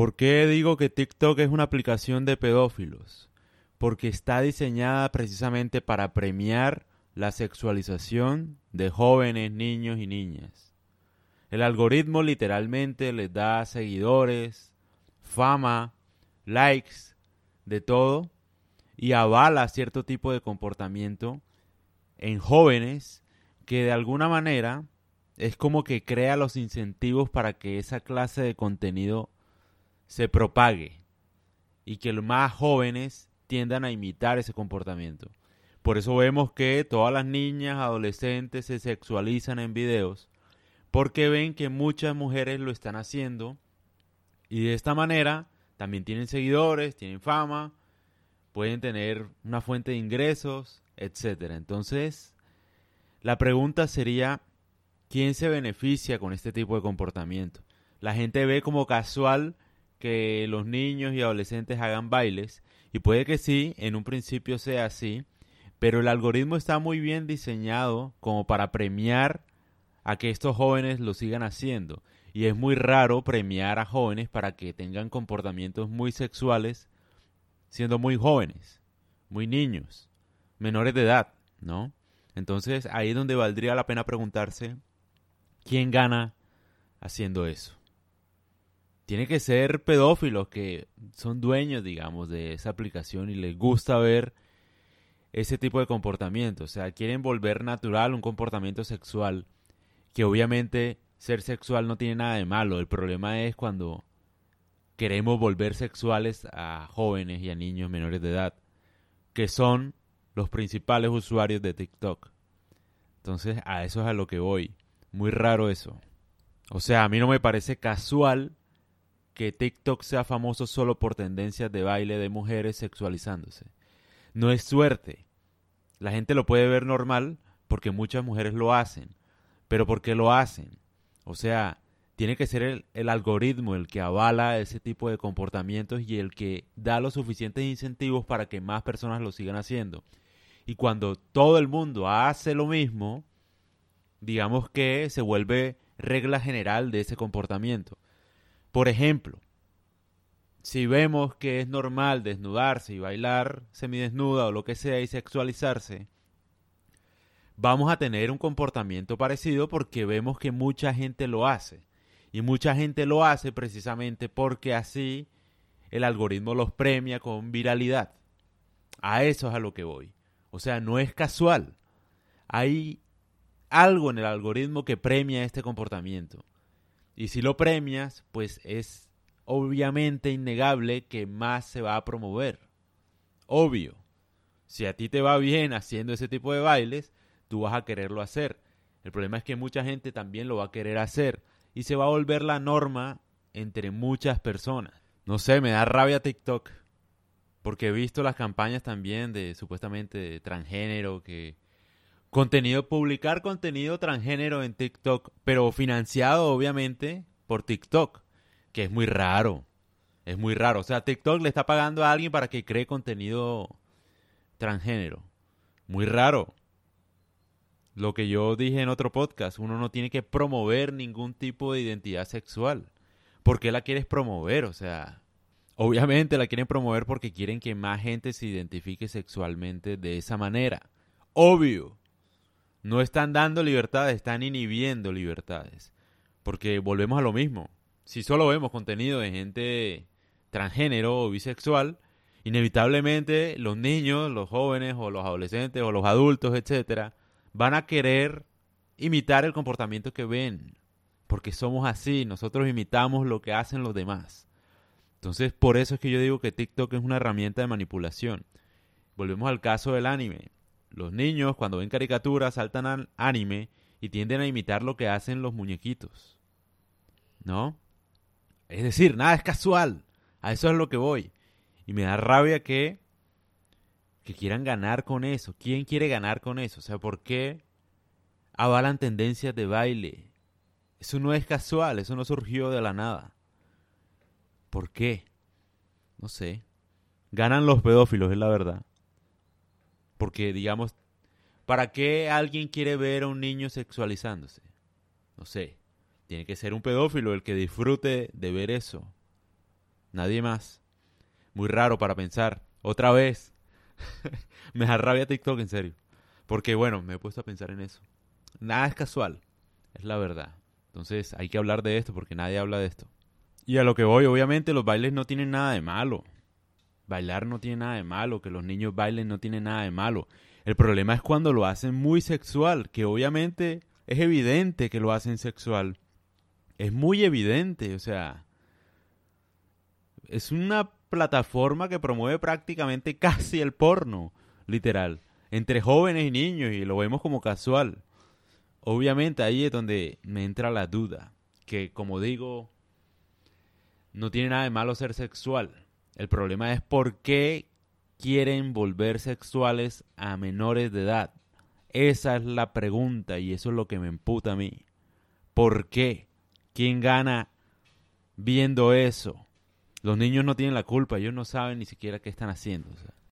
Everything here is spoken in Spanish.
¿Por qué digo que TikTok es una aplicación de pedófilos? Porque está diseñada precisamente para premiar la sexualización de jóvenes, niños y niñas. El algoritmo literalmente les da seguidores, fama, likes, de todo, y avala cierto tipo de comportamiento en jóvenes que de alguna manera es como que crea los incentivos para que esa clase de contenido se propague y que los más jóvenes tiendan a imitar ese comportamiento. Por eso vemos que todas las niñas, adolescentes se sexualizan en videos porque ven que muchas mujeres lo están haciendo y de esta manera también tienen seguidores, tienen fama, pueden tener una fuente de ingresos, etcétera. Entonces, la pregunta sería ¿quién se beneficia con este tipo de comportamiento? La gente ve como casual que los niños y adolescentes hagan bailes y puede que sí, en un principio sea así, pero el algoritmo está muy bien diseñado como para premiar a que estos jóvenes lo sigan haciendo. Y es muy raro premiar a jóvenes para que tengan comportamientos muy sexuales siendo muy jóvenes, muy niños, menores de edad, ¿no? Entonces ahí es donde valdría la pena preguntarse quién gana haciendo eso. Tiene que ser pedófilos que son dueños, digamos, de esa aplicación y les gusta ver ese tipo de comportamiento. O sea, quieren volver natural un comportamiento sexual, que obviamente ser sexual no tiene nada de malo. El problema es cuando queremos volver sexuales a jóvenes y a niños menores de edad, que son los principales usuarios de TikTok. Entonces, a eso es a lo que voy. Muy raro eso. O sea, a mí no me parece casual que TikTok sea famoso solo por tendencias de baile de mujeres sexualizándose. No es suerte. La gente lo puede ver normal porque muchas mujeres lo hacen. Pero ¿por qué lo hacen? O sea, tiene que ser el, algoritmo el que avala ese tipo de comportamientos y el que da los suficientes incentivos para que más personas lo sigan haciendo. Y cuando todo el mundo hace lo mismo, digamos que se vuelve regla general de ese comportamiento. Por ejemplo, si vemos que es normal desnudarse y bailar semidesnuda o lo que sea y sexualizarse, vamos a tener un comportamiento parecido porque vemos que mucha gente lo hace. Y mucha gente lo hace precisamente porque así el algoritmo los premia con viralidad. A eso es a lo que voy. O sea, no es casual. Hay algo en el algoritmo que premia este comportamiento. Y si lo premias, pues es obviamente innegable que más se va a promover. Obvio. Si a ti te va bien haciendo ese tipo de bailes, tú vas a quererlo hacer. El problema es que mucha gente también lo va a querer hacer y se va a volver la norma entre muchas personas. No sé, me da rabia TikTok porque he visto las campañas también de supuestamente de transgénero que contenido publicar contenido transgénero en TikTok, pero financiado obviamente por TikTok, que es muy raro. Es muy raro, o sea, TikTok le está pagando a alguien para que cree contenido transgénero. Muy raro lo que yo dije en otro podcast, uno no tiene que promover ningún tipo de identidad sexual. ¿Por qué la quieres promover? O sea, obviamente la quieren promover porque quieren que más gente se identifique sexualmente de esa manera. Obvio. No están dando libertades, están inhibiendo libertades. Porque volvemos a lo mismo. Si solo vemos contenido de gente transgénero o bisexual, inevitablemente los niños, los jóvenes o los adolescentes o los adultos, etcétera, van a querer imitar el comportamiento que ven, porque somos así, nosotros imitamos lo que hacen los demás. Entonces, por eso es que yo digo que TikTok es una herramienta de manipulación. Volvemos al caso del anime. Los niños cuando ven caricaturas saltan al anime y tienden a imitar lo que hacen los muñequitos. ¿No? Es decir, nada es casual. A eso es lo que voy. Y me da rabia que que quieran ganar con eso. ¿Quién quiere ganar con eso? O sea, ¿por qué avalan tendencias de baile? Eso no es casual, eso no surgió de la nada. ¿Por qué? No sé. Ganan los pedófilos, es la verdad. Porque, digamos, ¿para qué alguien quiere ver a un niño sexualizándose? No sé. Tiene que ser un pedófilo el que disfrute de ver eso. Nadie más. Muy raro para pensar. Otra vez. me da rabia TikTok, en serio. Porque bueno, me he puesto a pensar en eso. Nada es casual. Es la verdad. Entonces hay que hablar de esto porque nadie habla de esto. Y a lo que voy, obviamente los bailes no tienen nada de malo. Bailar no tiene nada de malo, que los niños bailen no tiene nada de malo. El problema es cuando lo hacen muy sexual, que obviamente es evidente que lo hacen sexual. Es muy evidente, o sea, es una plataforma que promueve prácticamente casi el porno, literal, entre jóvenes y niños y lo vemos como casual. Obviamente ahí es donde me entra la duda, que como digo, no tiene nada de malo ser sexual. El problema es por qué quieren volver sexuales a menores de edad. Esa es la pregunta y eso es lo que me emputa a mí. ¿Por qué? ¿Quién gana viendo eso? Los niños no tienen la culpa, ellos no saben ni siquiera qué están haciendo.